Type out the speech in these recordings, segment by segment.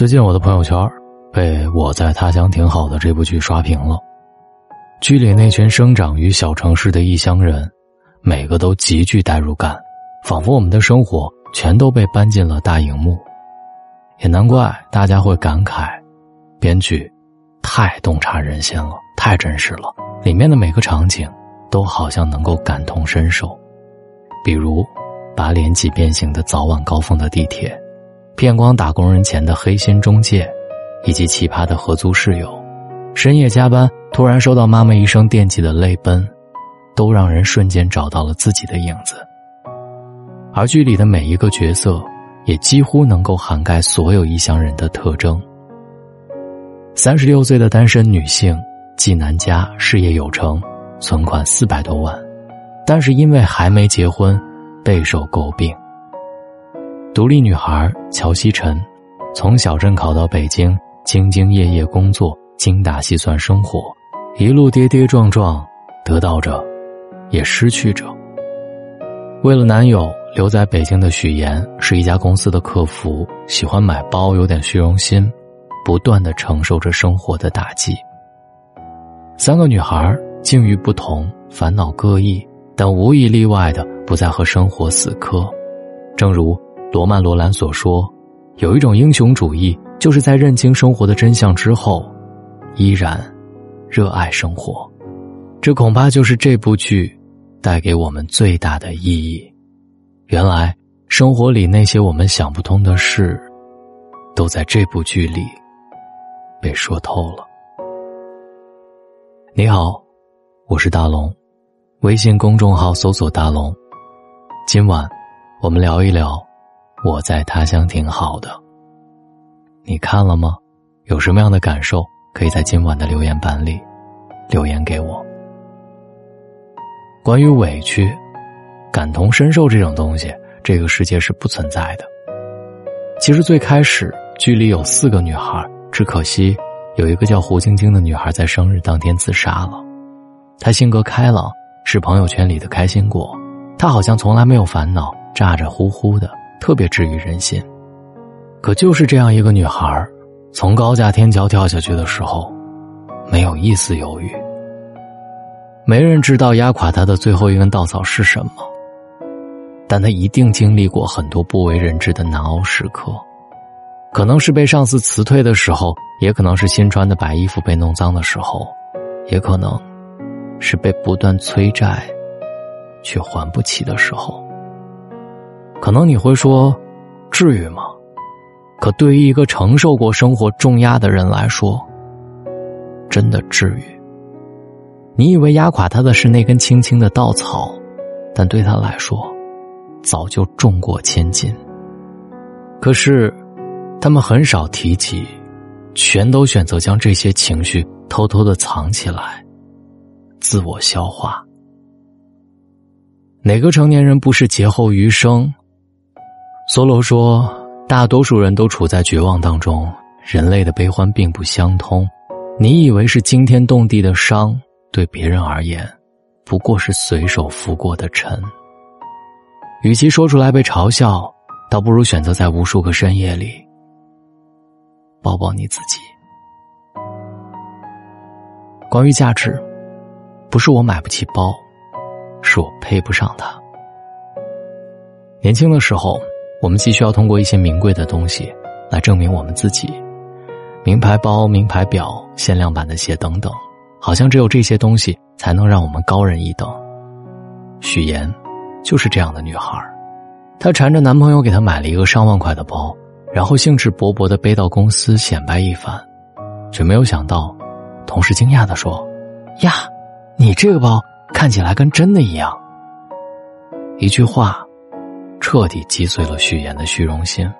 最近我的朋友圈被《我在他乡挺好的》这部剧刷屏了。剧里那群生长于小城市的异乡人，每个都极具代入感，仿佛我们的生活全都被搬进了大荧幕。也难怪大家会感慨，编剧太洞察人心了，太真实了。里面的每个场景都好像能够感同身受，比如把脸挤变形的早晚高峰的地铁，骗光打工人钱的黑心中介，以及奇葩的合租室友，深夜加班突然收到妈妈一声惦记的泪奔，都让人瞬间找到了自己的影子。而剧里的每一个角色。也几乎能够涵盖所有异乡人的特征。三十六岁的单身女性，既男家，事业有成，存款四百多万，但是因为还没结婚，备受诟病。独立女孩乔西晨，从小镇考到北京，兢兢业业工作，精打细算生活，一路跌跌撞撞，得到着，也失去着。为了男友。留在北京的许岩是一家公司的客服，喜欢买包，有点虚荣心，不断的承受着生活的打击。三个女孩境遇不同，烦恼各异，但无一例外的不再和生活死磕。正如罗曼·罗兰所说：“有一种英雄主义，就是在认清生活的真相之后，依然热爱生活。”这恐怕就是这部剧带给我们最大的意义。原来，生活里那些我们想不通的事，都在这部剧里被说透了。你好，我是大龙，微信公众号搜索“大龙”。今晚我们聊一聊，我在他乡挺好的。你看了吗？有什么样的感受？可以在今晚的留言板里留言给我。关于委屈。感同身受这种东西，这个世界是不存在的。其实最开始剧里有四个女孩，只可惜有一个叫胡晶晶的女孩在生日当天自杀了。她性格开朗，是朋友圈里的开心果。她好像从来没有烦恼，咋咋呼呼的，特别治愈人心。可就是这样一个女孩，从高架天桥跳下去的时候，没有一丝犹豫。没人知道压垮她的最后一根稻草是什么。但她一定经历过很多不为人知的难熬时刻，可能是被上司辞退的时候，也可能是新穿的白衣服被弄脏的时候，也可能是被不断催债却还不起的时候。可能你会说，至于吗？可对于一个承受过生活重压的人来说，真的至于？你以为压垮他的是那根轻轻的稻草，但对他来说。早就重过千斤，可是，他们很少提起，全都选择将这些情绪偷偷的藏起来，自我消化。哪个成年人不是劫后余生？梭罗说，大多数人都处在绝望当中，人类的悲欢并不相通。你以为是惊天动地的伤，对别人而言，不过是随手拂过的尘。与其说出来被嘲笑，倒不如选择在无数个深夜里抱抱你自己。关于价值，不是我买不起包，是我配不上它。年轻的时候，我们既需要通过一些名贵的东西来证明我们自己，名牌包、名牌表、限量版的鞋等等，好像只有这些东西才能让我们高人一等。许岩。就是这样的女孩，她缠着男朋友给她买了一个上万块的包，然后兴致勃勃的背到公司显摆一番，却没有想到，同事惊讶的说：“呀，你这个包看起来跟真的一样。”一句话，彻底击碎了许岩的虚荣心。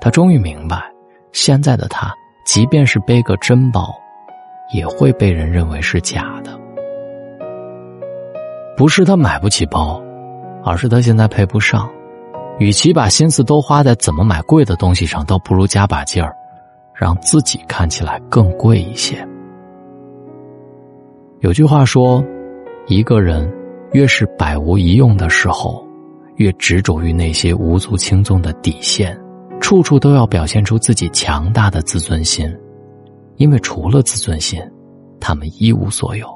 他终于明白，现在的他，即便是背个真包，也会被人认为是假的。不是他买不起包。而是他现在配不上，与其把心思都花在怎么买贵的东西上，倒不如加把劲儿，让自己看起来更贵一些。有句话说，一个人越是百无一用的时候，越执着于那些无足轻重的底线，处处都要表现出自己强大的自尊心，因为除了自尊心，他们一无所有。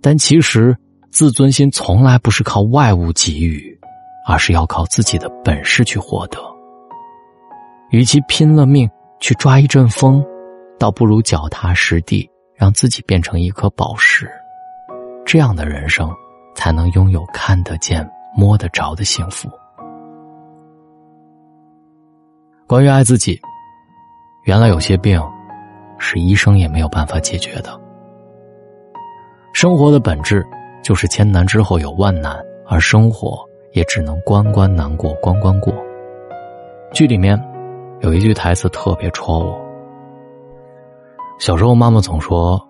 但其实，自尊心从来不是靠外物给予，而是要靠自己的本事去获得。与其拼了命去抓一阵风，倒不如脚踏实地，让自己变成一颗宝石。这样的人生，才能拥有看得见、摸得着的幸福。关于爱自己，原来有些病，是医生也没有办法解决的。生活的本质就是千难之后有万难，而生活也只能关关难过关关过。剧里面有一句台词特别戳我。小时候，妈妈总说，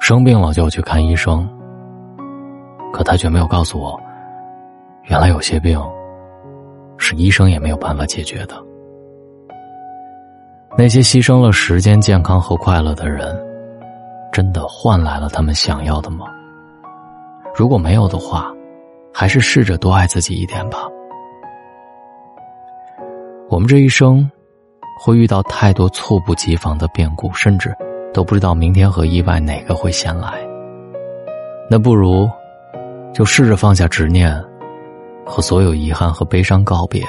生病了就要去看医生。可她却没有告诉我，原来有些病，是医生也没有办法解决的。那些牺牲了时间、健康和快乐的人。真的换来了他们想要的吗？如果没有的话，还是试着多爱自己一点吧。我们这一生会遇到太多猝不及防的变故，甚至都不知道明天和意外哪个会先来。那不如就试着放下执念，和所有遗憾和悲伤告别，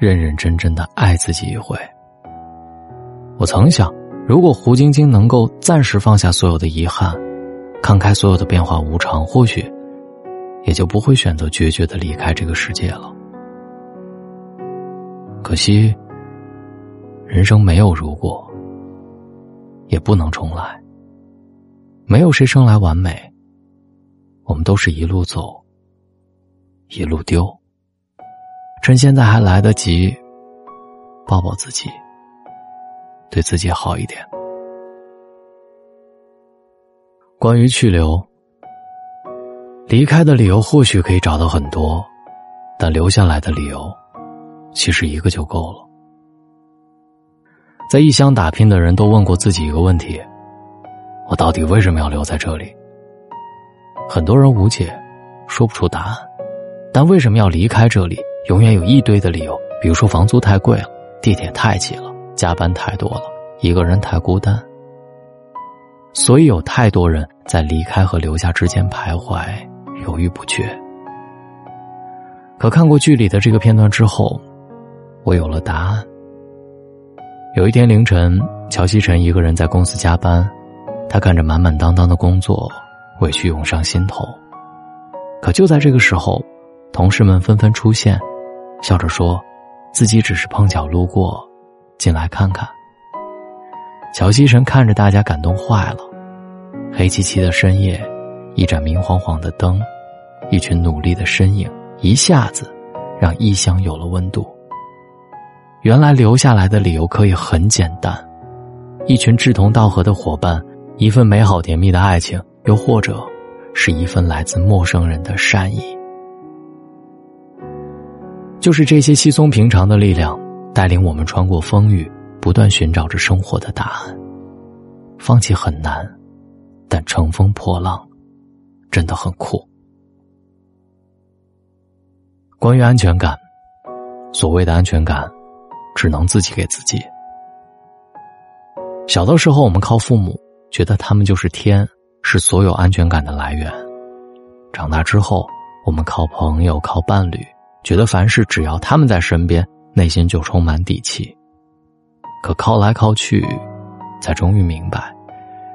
认认真真的爱自己一回。我曾想。如果胡晶晶能够暂时放下所有的遗憾，看开所有的变化无常，或许也就不会选择决绝的离开这个世界了。可惜，人生没有如果，也不能重来。没有谁生来完美，我们都是一路走，一路丢。趁现在还来得及，抱抱自己。对自己好一点。关于去留，离开的理由或许可以找到很多，但留下来的理由，其实一个就够了。在异乡打拼的人都问过自己一个问题：我到底为什么要留在这里？很多人无解，说不出答案。但为什么要离开这里？永远有一堆的理由，比如说房租太贵了，地铁太挤了。加班太多了，一个人太孤单，所以有太多人在离开和留下之间徘徊，犹豫不决。可看过剧里的这个片段之后，我有了答案。有一天凌晨，乔西晨一个人在公司加班，他看着满满当当的工作，委屈涌上心头。可就在这个时候，同事们纷纷出现，笑着说，自己只是碰巧路过。进来看看。乔西神看着大家，感动坏了。黑漆漆的深夜，一盏明晃晃的灯，一群努力的身影，一下子让异乡有了温度。原来留下来的理由可以很简单：一群志同道合的伙伴，一份美好甜蜜的爱情，又或者是一份来自陌生人的善意。就是这些稀松平常的力量。带领我们穿过风雨，不断寻找着生活的答案。放弃很难，但乘风破浪真的很酷。关于安全感，所谓的安全感，只能自己给自己。小的时候，我们靠父母，觉得他们就是天，是所有安全感的来源。长大之后，我们靠朋友、靠伴侣，觉得凡事只要他们在身边。内心就充满底气，可靠来靠去，才终于明白，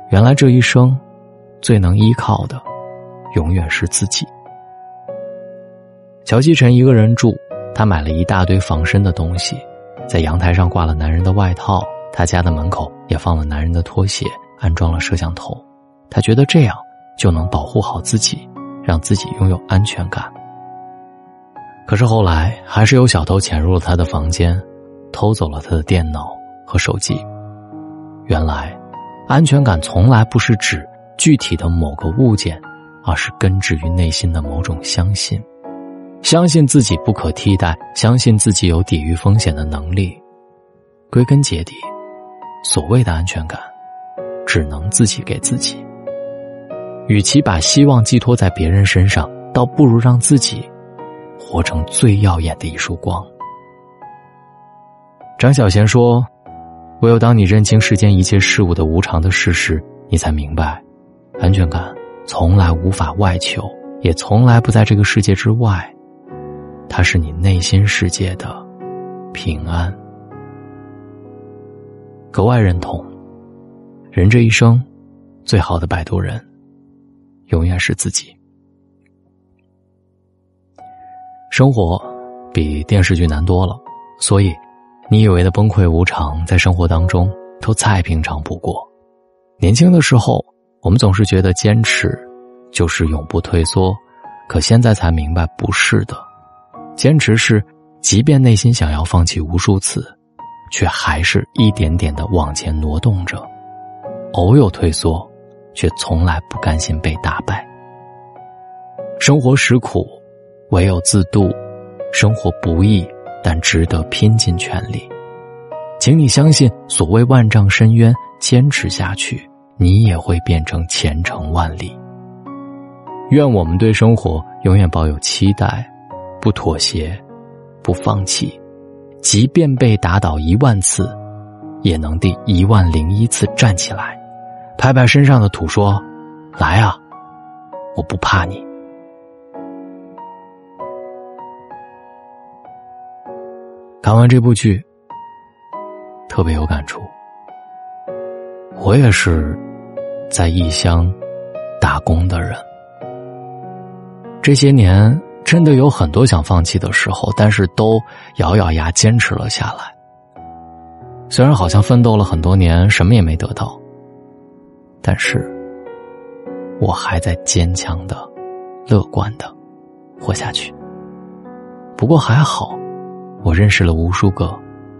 原来这一生最能依靠的，永远是自己。乔西晨一个人住，他买了一大堆防身的东西，在阳台上挂了男人的外套，他家的门口也放了男人的拖鞋，安装了摄像头，他觉得这样就能保护好自己，让自己拥有安全感。可是后来，还是有小偷潜入了他的房间，偷走了他的电脑和手机。原来，安全感从来不是指具体的某个物件，而是根植于内心的某种相信，相信自己不可替代，相信自己有抵御风险的能力。归根结底，所谓的安全感，只能自己给自己。与其把希望寄托在别人身上，倒不如让自己。活成最耀眼的一束光。张小娴说：“唯有当你认清世间一切事物的无常的事实，你才明白，安全感从来无法外求，也从来不在这个世界之外。它是你内心世界的平安。”格外认同。人这一生，最好的摆渡人，永远是自己。生活比电视剧难多了，所以。你以为的崩溃无常，在生活当中都再平常不过。年轻的时候，我们总是觉得坚持就是永不退缩，可现在才明白不是的。坚持是，即便内心想要放弃无数次，却还是一点点的往前挪动着。偶有退缩，却从来不甘心被打败。生活实苦，唯有自渡；生活不易。但值得拼尽全力，请你相信，所谓万丈深渊，坚持下去，你也会变成前程万里。愿我们对生活永远抱有期待，不妥协，不放弃，即便被打倒一万次，也能第一万零一次站起来，拍拍身上的土，说：“来啊，我不怕你。”看完这部剧，特别有感触。我也是在异乡打工的人，这些年真的有很多想放弃的时候，但是都咬咬牙坚持了下来。虽然好像奋斗了很多年，什么也没得到，但是我还在坚强的、乐观的活下去。不过还好。我认识了无数个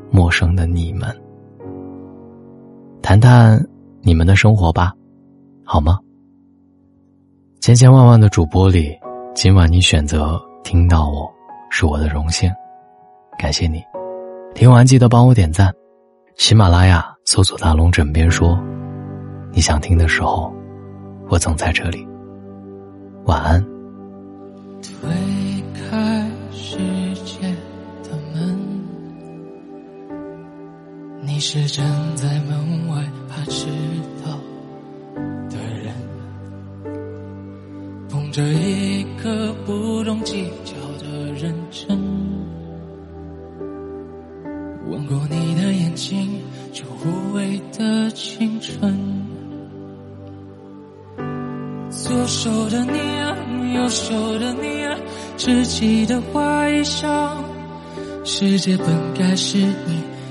陌生的你们，谈谈你们的生活吧，好吗？千千万万的主播里，今晚你选择听到我，是我的荣幸，感谢你。听完记得帮我点赞，喜马拉雅搜索“大龙枕边说”，你想听的时候，我总在这里。晚安。站在门外怕迟到的人，捧着一颗不懂计较的认真，吻过你的眼睛，就无畏的青春。左手的你啊，右手的你啊，稚气的花衣裳，世界本该是你。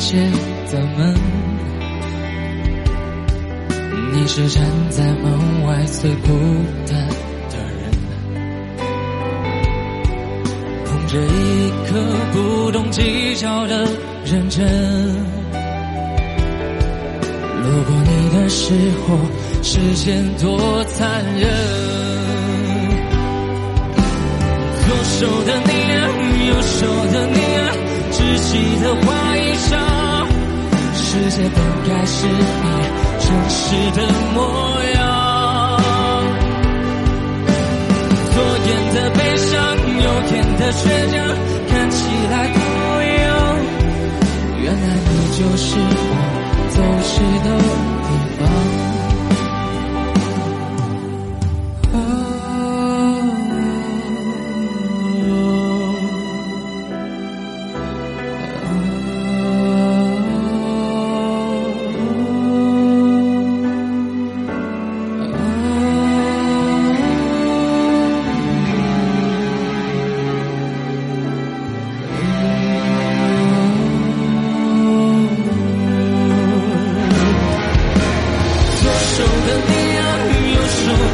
界的门，你是站在门外最孤单的人，捧着一颗不懂计较的认真，路过你的时候，时间多残忍，左手的你，右手的你啊。稚气的花衣裳，世界本该是你真实的模样。左眼的悲伤，右眼的倔强，看起来都一样。原来你就是我走失的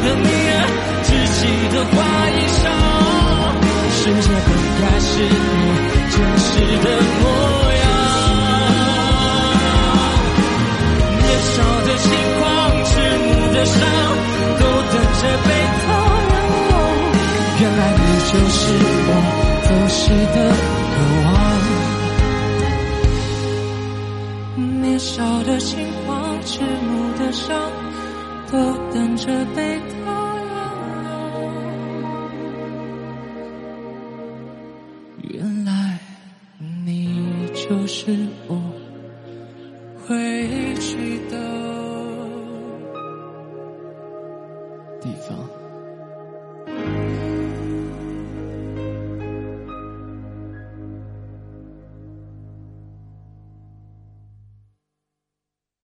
等你窒息的花衣裳，世界本该是你真实的模样。年少的轻狂，迟暮的伤，都等着被他遗忘。原来你就是我走失的渴望。年少的轻狂，迟暮的伤。都等着被偷。